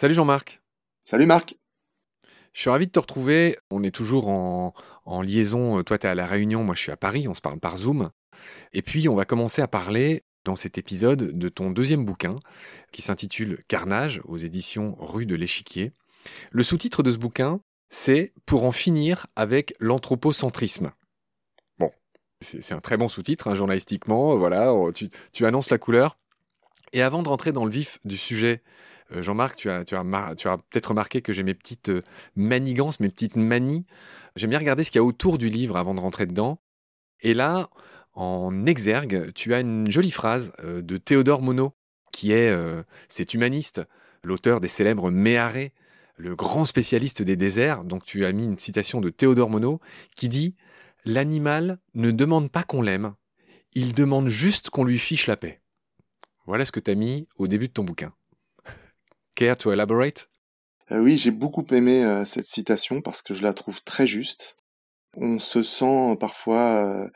Salut Jean-Marc. Salut Marc. Je suis ravi de te retrouver. On est toujours en, liaison. Toi, tu es à La Réunion, moi, je suis à Paris. On se parle par Zoom. Et puis, on va commencer à parler dans cet épisode de ton deuxième bouquin qui s'intitule Carnage aux éditions Rue de l'Échiquier. Le sous-titre de ce bouquin, c'est Pour en finir avec l'anthropocentrisme. C'est un très bon sous-titre, hein, journalistiquement. Voilà, tu, annonces la couleur. Et avant de rentrer dans le vif du sujet euh, Jean-Marc, tu as, tu as, peut-être remarqué que j'ai mes petites euh, manigances, mes petites manies. J'aime bien regarder ce qu'il y a autour du livre avant de rentrer dedans. Et là, en exergue, tu as une jolie phrase euh, de Théodore Monod, qui est cet humaniste, l'auteur des célèbres Méharé, le grand spécialiste des déserts. Donc tu as mis une citation de Théodore Monod qui dit L'animal ne demande pas qu'on l'aime, il demande juste qu'on lui fiche la paix. Voilà ce que tu as mis au début de ton bouquin. Care to elaborate? Euh, Oui, j'ai beaucoup aimé euh, cette citation parce que je la trouve très juste. On se sent parfois euh,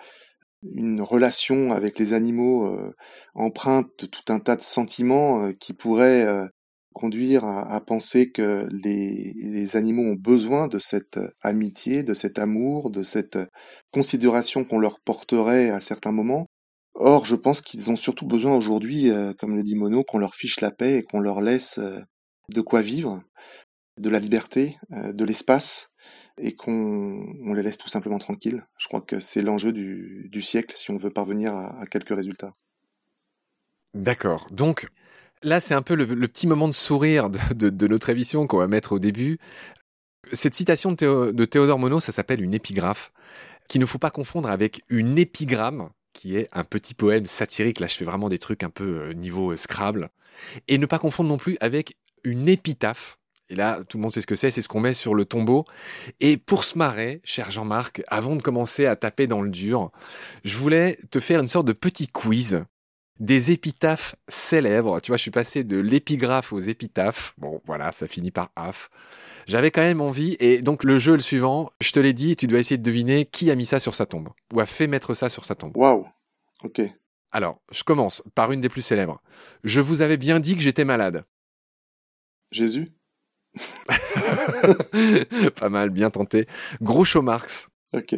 une relation avec les animaux empreinte de tout un tas de sentiments qui pourraient conduire à, penser que les, animaux ont besoin de cette amitié, de cet amour, de cette considération qu'on leur porterait à certains moments. Or, je pense qu'ils ont surtout besoin aujourd'hui, comme le dit Mono, qu'on leur fiche la paix et qu'on leur laisse de quoi vivre, de la liberté, euh, de l'espace, et qu'on les laisse tout simplement tranquilles. Je crois que c'est l'enjeu du, siècle si on veut parvenir à, quelques résultats. D'accord. Donc là, c'est un peu le, petit moment de sourire de, notre émission qu'on va mettre au début. Cette citation de, Théodore Monod, ça s'appelle une épigraphe, qu'il ne faut pas confondre avec une épigramme, qui est un petit poème satirique. Là, je fais vraiment des trucs un peu euh, niveau euh, Scrabble. Et ne pas confondre non plus avec une épitaphe. Et là, tout le monde sait ce que c'est, c'est ce qu'on met sur le tombeau. Et pour se marrer, cher Jean-Marc, avant de commencer à taper dans le dur, je voulais te faire une sorte de petit quiz des épitaphes célèbres. Tu vois, je suis passé de l'épigraphe aux épitaphes. Bon, voilà, ça finit par af. J'avais quand même envie, et donc le jeu le suivant, je te l'ai dit, tu dois essayer de deviner qui a mis ça sur sa tombe, ou a fait mettre ça sur sa tombe. Waouh, ok. Alors, je commence par une des plus célèbres. Je vous avais bien dit que j'étais malade. Jésus Pas mal, bien tenté. Groucho Marx. Ok.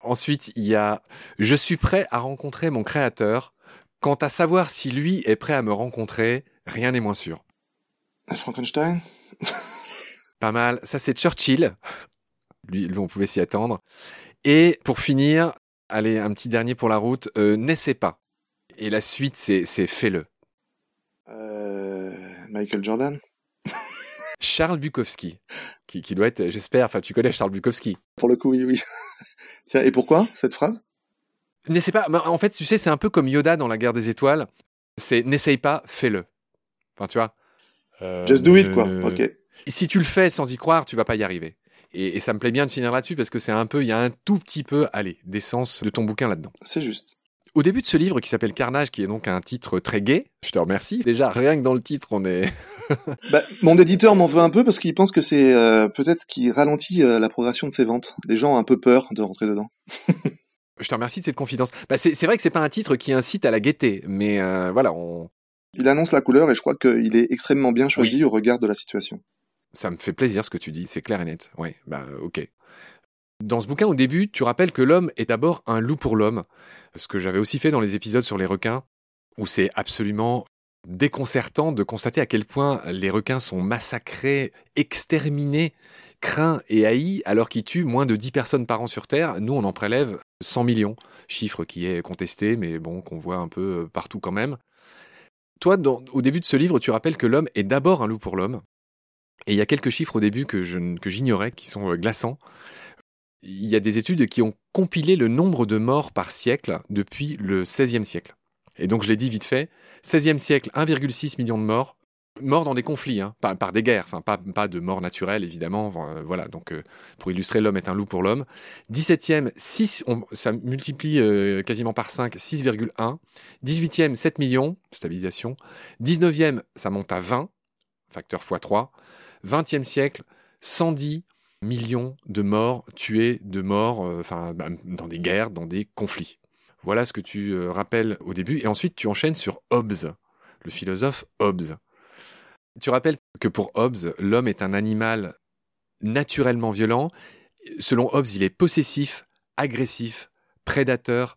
Ensuite, il y a Je suis prêt à rencontrer mon créateur. Quant à savoir si lui est prêt à me rencontrer, rien n'est moins sûr. Frankenstein? Pas mal. Ça, c'est Churchill. Lui, on pouvait s'y attendre. Et pour finir, allez, un petit dernier pour la route. Euh, N'essaie pas. Et la suite, c'est fais-le. Euh, Michael Jordan? Charles Bukowski, qui, doit être, j'espère, enfin tu connais Charles Bukowski. Pour le coup, oui, oui. Tiens, et pourquoi cette phrase? N'essaie pas, en fait, tu sais, c'est un peu comme Yoda dans la guerre des étoiles, c'est n'essaye pas, fais-le. Enfin, tu vois. Euh, Just do it, quoi, ok. Si tu le fais sans y croire, tu vas pas y arriver. Et, et ça me plaît bien de finir là-dessus parce que c'est un peu, il y a un tout petit peu, allez, d'essence de ton bouquin là-dedans. C'est juste. Au début de ce livre qui s'appelle Carnage, qui est donc un titre très gai, je te remercie. Déjà, rien que dans le titre, on est. bah, mon éditeur m'en veut un peu parce qu'il pense que c'est euh, peut-être ce qui ralentit euh, la progression de ses ventes. Les gens ont un peu peur de rentrer dedans. je te remercie de cette confidence. Bah, c'est vrai que c'est pas un titre qui incite à la gaieté, mais euh, voilà, on. Il annonce la couleur et je crois qu'il est extrêmement bien choisi au regard de la situation. Ça me fait plaisir ce que tu dis, c'est clair et net. Oui, bah ok. Dans ce bouquin, au début, tu rappelles que l'homme est d'abord un loup pour l'homme, ce que j'avais aussi fait dans les épisodes sur les requins, où c'est absolument déconcertant de constater à quel point les requins sont massacrés, exterminés, craints et haïs, alors qu'ils tuent moins de 10 personnes par an sur Terre. Nous, on en prélève 100 millions, chiffre qui est contesté, mais bon, qu'on voit un peu partout quand même. Toi, au début de ce livre, tu rappelles que l'homme est d'abord un loup pour l'homme. Et il y a quelques chiffres au début que j'ignorais, qui sont glaçants il y a des études qui ont compilé le nombre de morts par siècle depuis le XVIe siècle. Et donc je l'ai dit vite fait, XVIe siècle, 1,6 million de morts, morts dans des conflits, hein, par, des guerres, enfin pas, de morts naturelles évidemment, euh, voilà, donc euh, pour illustrer l'homme est un loup pour l'homme. 17e, 6, ça multiplie euh, quasiment par 5, 6,1. 18e, 7 millions, stabilisation. 19e, ça monte à 20, facteur x3. 20e siècle, 110 millions de morts tués, de morts, euh, bah, dans des guerres, dans des conflits. Voilà ce que tu euh, rappelles au début. Et ensuite, tu enchaînes sur Hobbes, le philosophe Hobbes. Tu rappelles que pour Hobbes, l'homme est un animal naturellement violent. Selon Hobbes, il est possessif, agressif, prédateur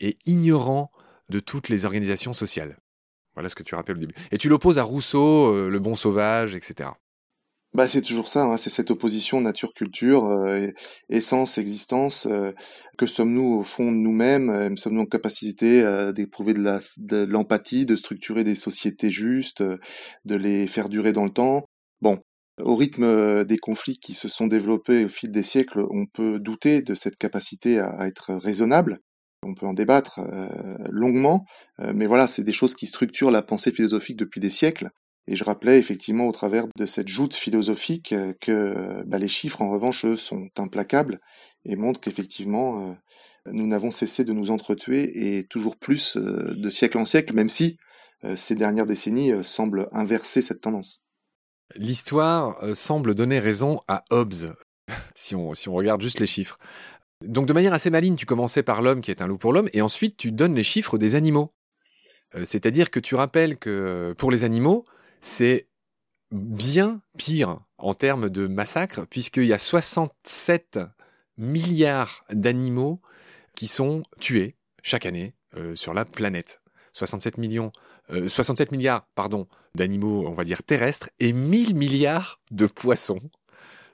et ignorant de toutes les organisations sociales. Voilà ce que tu rappelles au début. Et tu l'opposes à Rousseau, euh, le bon sauvage, etc. Bah, c'est toujours ça, hein, c'est cette opposition nature-culture, euh, essence, existence. euh, que sommes-nous au fond de nous-mêmes euh, Sommes-nous en capacité euh, d'éprouver de de l'empathie, de structurer des sociétés justes, de les faire durer dans le temps? Bon, au rythme des conflits qui se sont développés au fil des siècles, on peut douter de cette capacité à, être raisonnable. On peut en débattre longuement, euh, mais voilà, c'est des choses qui structurent la pensée philosophique depuis des siècles. Et je rappelais effectivement au travers de cette joute philosophique euh, que bah, les chiffres, en revanche, sont implacables et montrent qu'effectivement, euh, nous n'avons cessé de nous entretuer et toujours plus euh, de siècle en siècle, même si euh, ces dernières décennies euh, semblent inverser cette tendance. L'histoire euh, semble donner raison à Hobbes, si on, si on regarde juste les chiffres. Donc de manière assez maligne, tu commençais par l'homme qui est un loup pour l'homme, et ensuite tu donnes les chiffres des animaux. Euh, C'est-à-dire que tu rappelles que euh, pour les animaux, c'est bien pire en termes de massacre, puisqu'il y a 67 milliards d'animaux qui sont tués chaque année euh, sur la planète. 67 millions, euh, 67 milliards, d'animaux, on va dire terrestres, et 1000 milliards de poissons.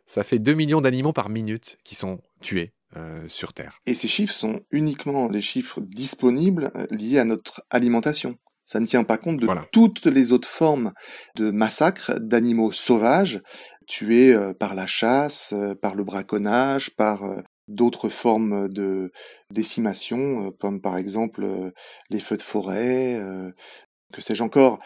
Ça fait 2 millions d'animaux par minute qui sont tués euh, sur Terre. Et ces chiffres sont uniquement les chiffres disponibles liés à notre alimentation. Ça ne tient pas compte de Voilà. toutes les autres formes de massacres d'animaux sauvages tués euh, par la chasse, euh, par le braconnage, par euh, d'autres formes de décimation, comme par exemple les feux de forêt, que sais-je encore,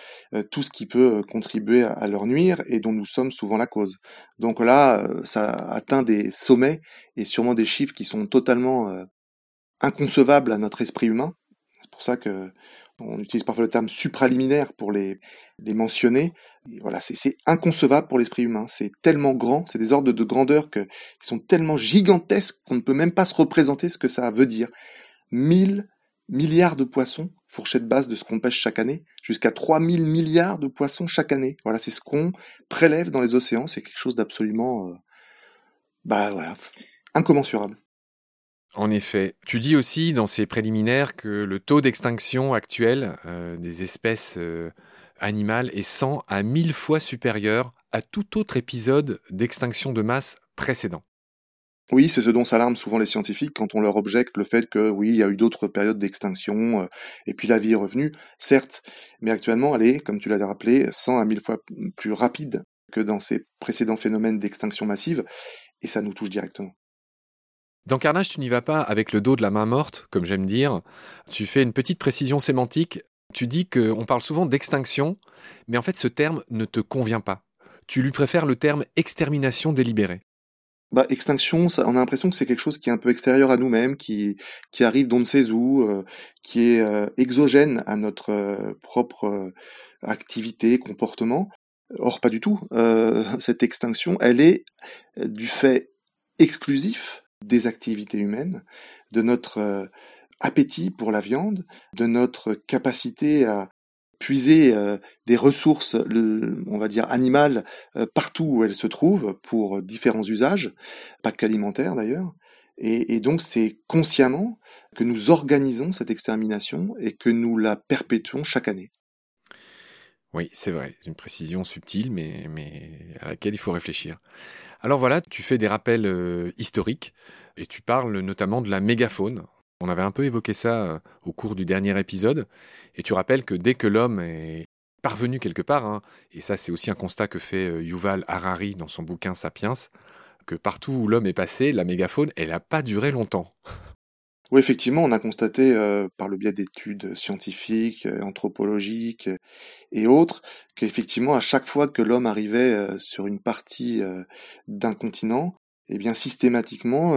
tout ce qui peut contribuer à, leur nuire et dont nous sommes souvent la cause. Donc là, ça atteint des sommets et sûrement des chiffres qui sont totalement inconcevables à notre esprit humain. C'est pour ça que on utilise parfois le terme supraliminaire pour les, les mentionner. Voilà, c'est inconcevable pour l'esprit humain. C'est tellement grand, c'est des ordres de grandeur qui sont tellement gigantesques qu'on ne peut même pas se représenter ce que ça veut dire. 1000 milliards de poissons, fourchette basse de ce qu'on pêche chaque année, jusqu'à 3000 milliards de poissons chaque année. Voilà, c'est ce qu'on prélève dans les océans. C'est quelque chose d'absolument, euh, bah voilà, incommensurable. En effet, tu dis aussi dans ces préliminaires que le taux d'extinction actuel euh, des espèces euh, animales est 100 à 1000 fois supérieur à tout autre épisode d'extinction de masse précédent. Oui, c'est ce dont s'alarment souvent les scientifiques quand on leur objecte le fait que oui, il y a eu d'autres périodes d'extinction, euh, et puis la vie est revenue, certes, mais actuellement elle est, comme tu l'as rappelé, 100 à 1000 fois plus rapide que dans ces précédents phénomènes d'extinction massive, et ça nous touche directement. Dans Carnage, tu n'y vas pas avec le dos de la main morte, comme j'aime dire. Tu fais une petite précision sémantique. Tu dis qu'on parle souvent d'extinction, mais en fait ce terme ne te convient pas. Tu lui préfères le terme extermination délibérée. Bah, extinction, ça, on a l'impression que c'est quelque chose qui est un peu extérieur à nous-mêmes, qui, qui arrive d'on ne sait où, euh, qui est euh, exogène à notre euh, propre activité, comportement. Or, pas du tout. Cette extinction, elle est du fait exclusif des activités humaines, de notre euh, appétit pour la viande, de notre capacité à puiser euh, des ressources, on va dire animales, euh, partout où elles se trouvent pour différents usages, pas qu'alimentaires d'ailleurs. Et, et donc c'est consciemment que nous organisons cette extermination et que nous la perpétuons chaque année. Oui, c'est vrai, c'est une précision subtile, mais, à laquelle il faut réfléchir. Alors voilà, tu fais des rappels euh, historiques et tu parles notamment de la mégafaune. On avait un peu évoqué ça euh, au cours du dernier épisode, et tu rappelles que dès que l'homme est parvenu quelque part, hein, et ça c'est aussi un constat que fait euh, Yuval Harari dans son bouquin Sapiens, que partout où l'homme est passé, la mégafaune, elle n'a pas duré longtemps. Oui, effectivement, on a constaté par le biais d'études scientifiques, anthropologiques et autres, qu'effectivement, à chaque fois que l'homme arrivait sur une partie d'un continent, eh bien systématiquement,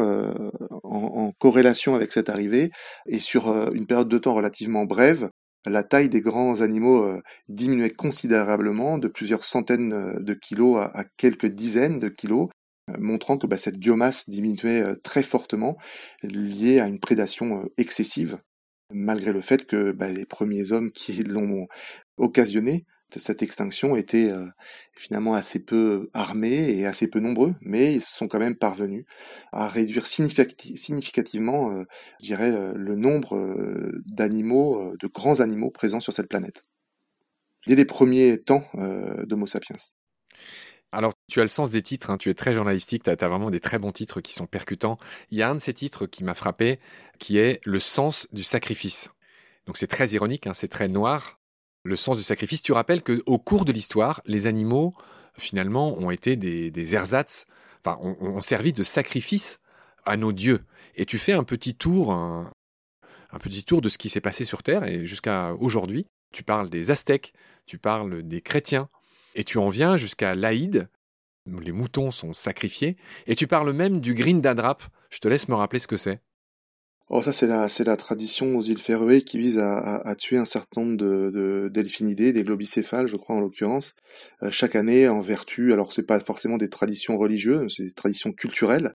en, corrélation avec cette arrivée, et sur une période de temps relativement brève, la taille des grands animaux diminuait considérablement, de plusieurs centaines de kilos à, quelques dizaines de kilos, montrant que bah, cette biomasse diminuait euh, très fortement liée à une prédation euh, excessive. malgré le fait que bah, les premiers hommes qui l'ont occasionné, cette extinction, étaient euh, finalement assez peu armés et assez peu nombreux, mais ils sont quand même parvenus à réduire significativement, je le nombre d'animaux, de grands animaux présents sur cette planète. Dès les premiers temps d'Homo sapiens. Alors, tu as le sens des titres, hein, tu es très journalistique, tu as, vraiment des très bons titres qui sont percutants. Il y a un de ces titres qui m'a frappé, qui est Le sens du sacrifice. Donc c'est très ironique, hein, c'est très noir. Le sens du sacrifice, tu rappelles qu'au cours de l'histoire, les animaux, finalement, ont été des, ersatz, enfin, ont, servi de sacrifice à nos dieux. Et tu fais un petit tour, un, un petit tour de ce qui s'est passé sur Terre, et jusqu'à aujourd'hui, tu parles des Aztèques, tu parles des chrétiens, et tu en viens jusqu'à l'Aïd, où les moutons sont sacrifiés, et tu parles même du Green Dadrap. Je te laisse me rappeler ce que c'est. Oh, ça, c'est la, tradition aux îles Féroé qui vise à, tuer un certain nombre de, delphinidés, des globicéphales, je crois, en l'occurrence, euh, chaque année en vertu, alors c'est pas forcément des traditions religieuses, c'est des traditions culturelles.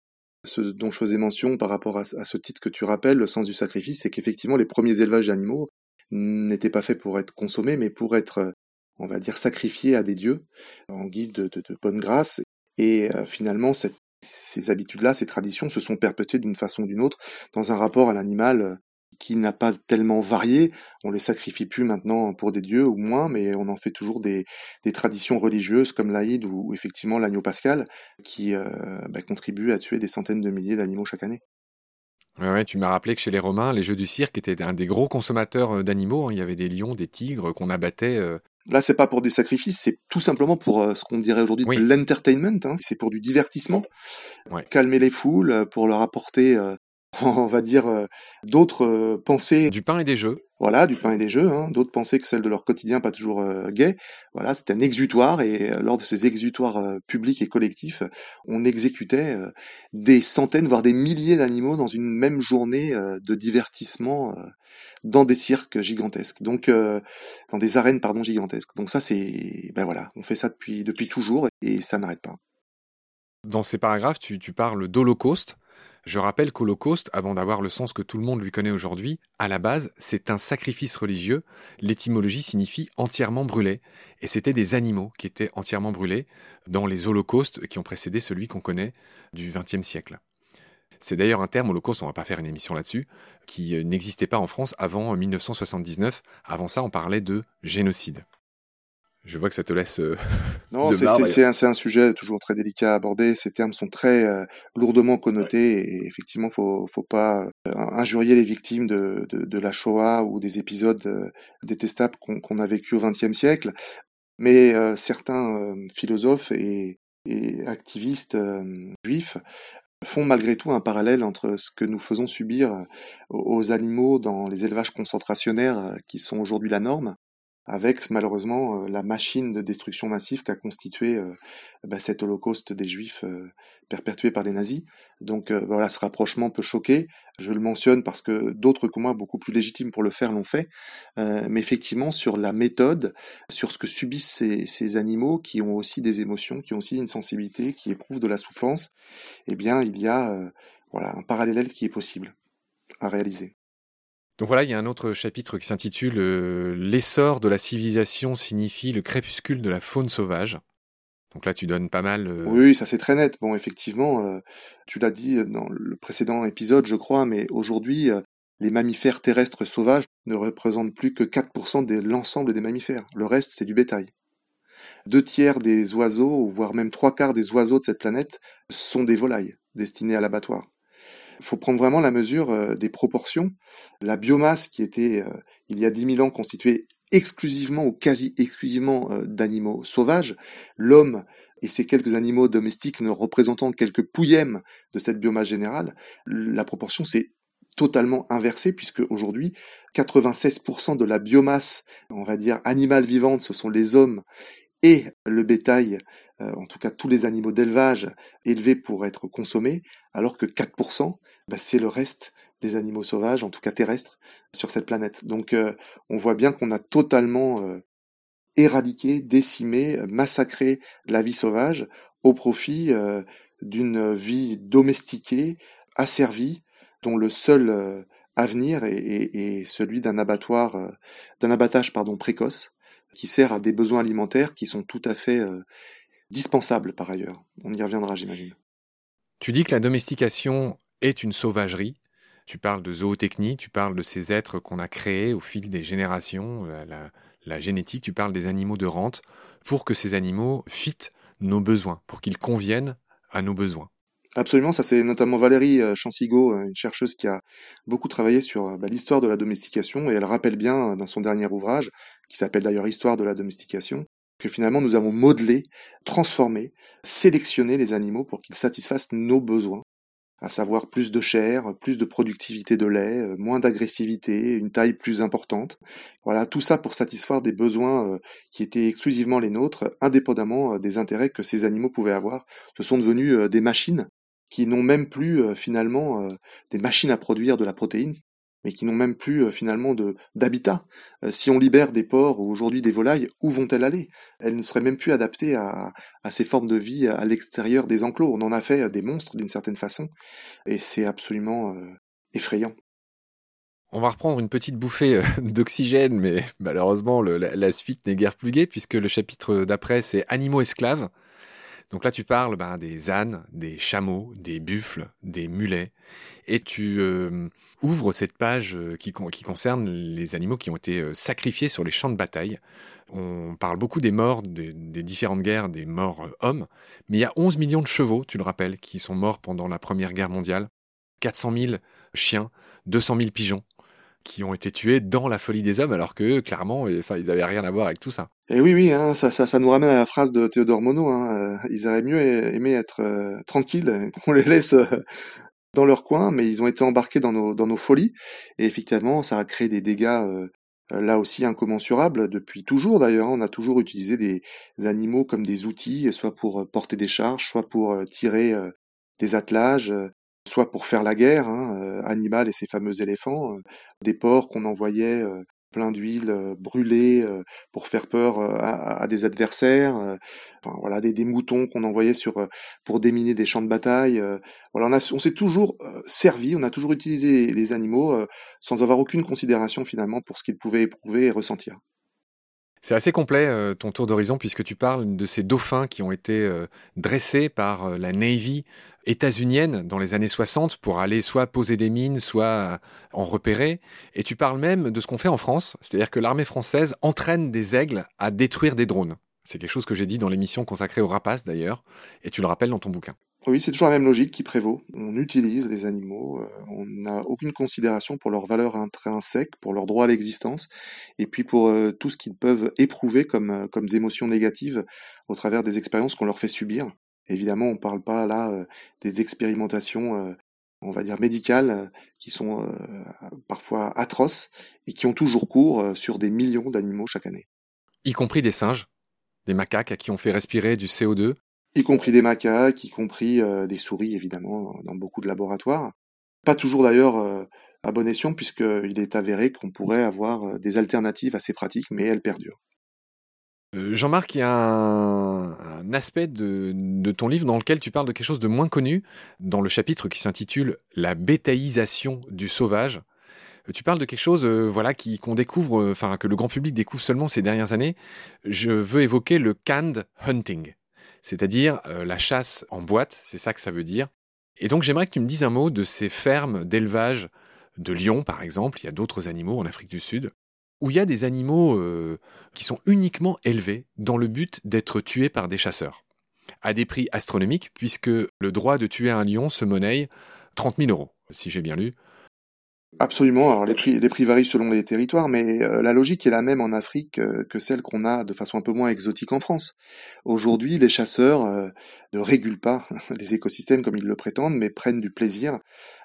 Ce dont je faisais mention par rapport à, à ce titre que tu rappelles, le sens du sacrifice, c'est qu'effectivement, les premiers élevages d'animaux n'étaient pas faits pour être consommés, mais pour être on va dire, sacrifié à des dieux en guise de, bonne grâce. Et euh, finalement, ces habitudes-là, ces traditions se sont perpétuées d'une façon ou d'une autre dans un rapport à l'animal euh, qui n'a pas tellement varié. On les sacrifie plus maintenant pour des dieux ou moins, mais on en fait toujours des, traditions religieuses comme l'Aïd ou, effectivement l'agneau pascal qui euh, bah, contribuent à tuer des centaines de milliers d'animaux chaque année. Ouais, tu m'as rappelé que chez les Romains, les jeux du cirque étaient un des gros consommateurs d'animaux. Hein. Il y avait des lions, des tigres qu'on abattait Là, c'est pas pour des sacrifices, c'est tout simplement pour euh, ce qu'on dirait aujourd'hui de l'entertainment. Hein. c'est pour du divertissement, calmer les foules, euh, pour leur apporter, euh, on va dire, d'autres pensées. Du pain et des jeux. Voilà, du pain et des jeux, hein, d'autres pensées que celles de leur quotidien pas toujours euh, gay. Voilà, c'est un exutoire et euh, lors de ces exutoires euh, publics et collectifs, on exécutait euh, des centaines, voire des milliers d'animaux dans une même journée de divertissement dans des cirques gigantesques, donc dans des arènes pardon gigantesques. Donc ça c'est, ben voilà, on fait ça depuis depuis toujours et ça n'arrête pas. Dans ces paragraphes, tu, tu parles d'Holocauste. Je rappelle qu'Holocauste, avant d'avoir le sens que tout le monde lui connaît aujourd'hui, à la base, c'est un sacrifice religieux. L'étymologie signifie entièrement brûlé. Et c'était des animaux qui étaient entièrement brûlés dans les holocaustes qui ont précédé celui qu'on connaît du XXe siècle. C'est d'ailleurs un terme, holocauste, on va pas faire une émission là-dessus, qui euh, n'existait pas en France avant 1979. Avant ça, on parlait de génocide. Je vois que ça te laisse. Euh, non, c'est un, un, sujet toujours très délicat à aborder. Ces termes sont très euh, lourdement connotés et effectivement, faut, faut pas euh, injurier les victimes de, de, de, la Shoah ou des épisodes détestables qu'on a vécu au XXe siècle. Mais certains philosophes et, et activistes juifs font malgré tout un parallèle entre ce que nous faisons subir aux animaux dans les élevages concentrationnaires qui sont aujourd'hui la norme avec malheureusement euh, la machine de destruction massive qu'a constitué euh, bah, cet holocauste des juifs euh, perpétué par les nazis. Donc voilà, ce rapprochement peut choquer. Je le mentionne parce que d'autres que moi, beaucoup plus légitimes pour le faire, l'ont fait. mais effectivement, sur la méthode, sur ce que subissent ces, ces, animaux qui ont aussi des émotions, qui ont aussi une sensibilité, qui éprouvent de la souffrance, eh bien, il y a voilà un parallèle qui est possible à réaliser. Donc voilà, il y a un autre chapitre qui s'intitule euh, L'essor de la civilisation signifie le crépuscule de la faune sauvage. Donc là, tu donnes pas mal. Euh, oui, ça c'est très net. Bon, effectivement, euh, tu l'as dit dans le précédent épisode, je crois, mais aujourd'hui, les mammifères terrestres sauvages ne représentent plus que 4% de l'ensemble des mammifères. Le reste, c'est du bétail. Deux tiers des oiseaux, voire même trois quarts des oiseaux de cette planète, sont des volailles destinées à l'abattoir. Il faut prendre vraiment la mesure euh, des proportions. La biomasse qui était, euh, il y a 10 000 ans, constituée exclusivement ou quasi exclusivement euh, d'animaux sauvages, l'homme et ses quelques animaux domestiques ne représentant quelques pouillèmes de cette biomasse générale, la proportion s'est totalement inversée puisque aujourd'hui 96% de la biomasse, on va dire animale vivante, ce sont les hommes et le bétail, euh, en tout cas tous les animaux d'élevage élevés pour être consommés, alors que 4%, bah, c'est le reste des animaux sauvages, en tout cas terrestres, sur cette planète. Donc euh, on voit bien qu'on a totalement euh, éradiqué, décimé, massacré la vie sauvage au profit d'une vie domestiquée, asservie, dont le seul à venir est, celui d'un abattoir, d'un abattage pardon précoce, qui sert à des besoins alimentaires qui sont tout à fait dispensables par ailleurs. On y reviendra, j'imagine. Tu dis que la domestication est une sauvagerie. Tu parles de zootechnie, tu parles de ces êtres qu'on a créés au fil des générations, la, génétique, tu parles des animaux de rente, pour que ces animaux fitent nos besoins, pour qu'ils conviennent à nos besoins. Absolument, ça c'est notamment Valérie euh, Chansigo, euh, une chercheuse qui a beaucoup travaillé sur euh, bah, l'histoire de la domestication, et elle rappelle bien dans son dernier ouvrage, qui s'appelle d'ailleurs Histoire de la domestication, que finalement nous avons modelé, transformé, sélectionné les animaux pour qu'ils satisfassent nos besoins à savoir plus de chair, plus de productivité de lait, euh, moins d'agressivité, une taille plus importante. Voilà, tout ça pour satisfaire des besoins euh, qui étaient exclusivement les nôtres, indépendamment euh, des intérêts que ces animaux pouvaient avoir. Ce sont devenus des machines qui n'ont même plus finalement des machines à produire de la protéine, mais qui n'ont même plus finalement d'habitat. Si on libère des porcs ou aujourd'hui des volailles, où vont-elles aller? Elles ne seraient même plus adaptées à, ces formes de vie à l'extérieur des enclos. On en a fait des monstres d'une certaine façon, et c'est absolument effrayant. On va reprendre une petite bouffée d'oxygène, mais malheureusement la, la, suite n'est guère plus gaie puisque le chapitre d'après c'est animaux esclaves. Donc là, tu parles ben, des ânes, des chameaux, des buffles, des mulets, et tu euh, ouvres cette page euh, qui, concerne les animaux qui ont été euh, sacrifiés sur les champs de bataille. On parle beaucoup des morts des, différentes guerres, des morts hommes, mais il y a 11 millions de chevaux, tu le rappelles, qui sont morts pendant la Première Guerre mondiale, 400 000 chiens, 200 000 pigeons qui ont été tués dans la folie des hommes, alors que clairement, ils n'avaient rien à voir avec tout ça. Et oui, oui, hein, ça, ça, ça, nous ramène à la phrase de Théodore Monod. Hein, euh, ils auraient mieux aimé être euh, tranquilles, qu'on les laisse euh, dans leur coin, mais ils ont été embarqués dans nos, dans nos folies. Et effectivement, ça a créé des dégâts là aussi incommensurables depuis toujours. D'ailleurs, on a toujours utilisé des, animaux comme des outils, soit pour porter des charges, soit pour tirer des attelages, soit pour faire la guerre. Hein, et ses fameux éléphants, des porcs qu'on envoyait plein d'huile brûlée pour faire peur à, des adversaires, enfin, voilà des, moutons qu'on envoyait sur pour déminer des champs de bataille. on s'est toujours servi, on a toujours utilisé les animaux sans avoir aucune considération finalement pour ce qu'ils pouvaient éprouver et ressentir. C'est assez complet ton tour d'horizon puisque tu parles de ces dauphins qui ont été dressés par la Navy états-unienne dans les années 60 pour aller soit poser des mines, soit en repérer. Et tu parles même de ce qu'on fait en France, c'est-à-dire que l'armée française entraîne des aigles à détruire des drones. C'est quelque chose que j'ai dit dans l'émission consacrée aux rapaces d'ailleurs, et tu le rappelles dans ton bouquin. Oui, c'est toujours la même logique qui prévaut. On utilise les animaux, euh, on n'a aucune considération pour leur valeur intrinsèque, pour leur droit à l'existence, et puis pour euh, tout ce qu'ils peuvent éprouver comme, euh, comme émotions négatives au travers des expériences qu'on leur fait subir. Évidemment, on ne parle pas là euh, des expérimentations, euh, on va dire médicales, euh, qui sont parfois atroces et qui ont toujours cours sur des millions d'animaux chaque année. Y compris des singes, des macaques à qui on fait respirer du CO2 Y compris des macaques, y compris des souris, évidemment, dans beaucoup de laboratoires. Pas toujours d'ailleurs à bon escient, puisqu'il est avéré qu'on pourrait avoir des alternatives à ces pratiques, mais elles perdurent. Euh, Jean-Marc, il y a un, aspect de, ton livre dans lequel tu parles de quelque chose de moins connu, dans le chapitre qui s'intitule La bétaïsation du sauvage. Euh, tu parles de quelque chose, euh, voilà, qui qu'on découvre, enfin que le grand public découvre seulement ces dernières années. Je veux évoquer le canned hunting, c'est-à-dire la chasse en boîte. C'est ça que ça veut dire. Et donc j'aimerais que tu me dises un mot de ces fermes d'élevage de lions, par exemple. Il y a d'autres animaux en Afrique du Sud où il y a des animaux euh, qui sont uniquement élevés dans le but d'être tués par des chasseurs, à des prix astronomiques, puisque le droit de tuer un lion se monnaie 30 000 euros, si j'ai bien lu. Absolument, alors les prix, varient selon les territoires, mais euh, la logique est la même en Afrique euh, que celle qu'on a de façon un peu moins exotique en France. Aujourd'hui, les chasseurs ne régulent pas les écosystèmes comme ils le prétendent, mais prennent du plaisir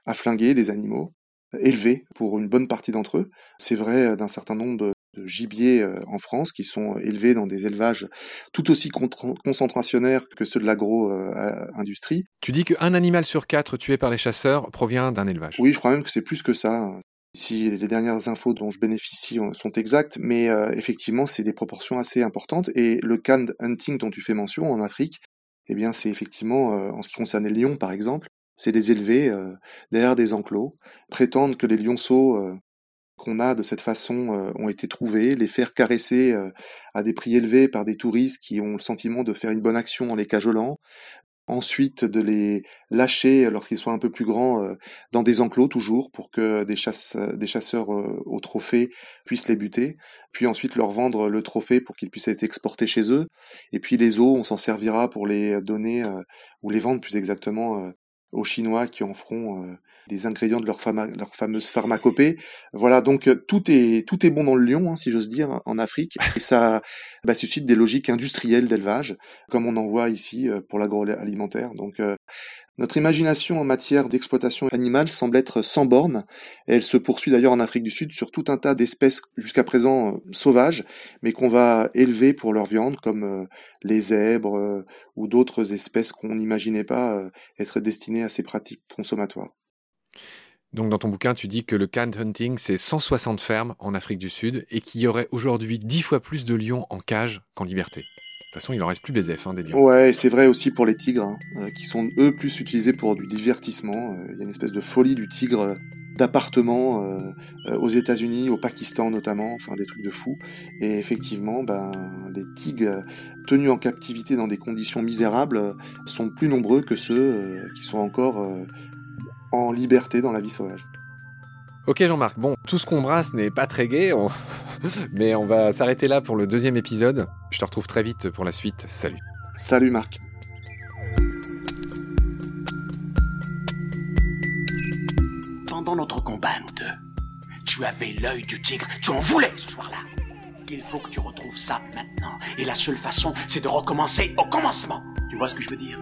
à flinguer des animaux élevés pour une bonne partie d'entre eux. C'est vrai euh, d'un certain nombre de gibiers euh, en France qui sont élevés dans des élevages tout aussi concentrationnaires que ceux de l'agro-industrie. Tu dis qu'un animal sur quatre tué par les chasseurs provient d'un élevage. Oui, je crois même que c'est plus que ça. Si les dernières infos dont je bénéficie euh, sont exactes, mais effectivement, c'est des proportions assez importantes. Et le canned hunting dont tu fais mention en Afrique, eh bien, c'est effectivement, en ce qui concerne les lions par exemple, c'est les élever derrière des enclos, prétendre que les lionceaux qu'on a de cette façon ont été trouvés, les faire caresser à des prix élevés par des touristes qui ont le sentiment de faire une bonne action en les cajolant, ensuite de les lâcher lorsqu'ils soient un peu plus grands euh, dans des enclos toujours pour que des, chasse, des chasseurs euh, au trophée puissent les buter, puis ensuite leur vendre le trophée pour qu'ils puissent être exportés chez eux, et puis les os on s'en servira pour les donner euh, ou les vendre plus exactement aux Chinois qui en feront des ingrédients de leur, leur fameuse pharmacopée. Voilà, donc euh, tout est tout est bon dans le lion, hein, si j'ose dire, en Afrique, et ça bah, suscite des logiques industrielles d'élevage, comme on en voit ici euh, pour l'agroalimentaire. Donc euh, notre imagination en matière d'exploitation animale semble être sans borne. Elle se poursuit d'ailleurs en Afrique du Sud sur tout un tas d'espèces jusqu'à présent sauvages, mais qu'on va élever pour leur viande, comme les zèbres ou d'autres espèces qu'on n'imaginait pas être destinées à ces pratiques consommatoires. Donc dans ton bouquin, tu dis que le can hunting, c'est 160 fermes en Afrique du Sud et qu'il y aurait aujourd'hui 10 fois plus de lions en cage qu'en liberté. De toute façon, il en reste plus des hein, des lions. Ouais, c'est vrai aussi pour les tigres, hein, euh, qui sont eux plus utilisés pour du divertissement. Euh, il y a une espèce de folie du tigre euh, d'appartements aux États-Unis, au Pakistan notamment, enfin des trucs de fou. Et effectivement, ben, les tigres tenus en captivité dans des conditions misérables sont plus nombreux que ceux qui sont encore en liberté dans la vie sauvage. Ok Jean-Marc, bon, tout ce qu'on brasse n'est pas très gai, mais on va s'arrêter là pour le deuxième épisode. Je te retrouve très vite pour la suite. Salut. Salut Marc. Pendant notre combat, nous deux, tu avais l'œil du tigre, tu en voulais ce soir-là. Il faut que tu retrouves ça maintenant. Et la seule façon, c'est de recommencer au commencement. Tu vois ce que je veux dire?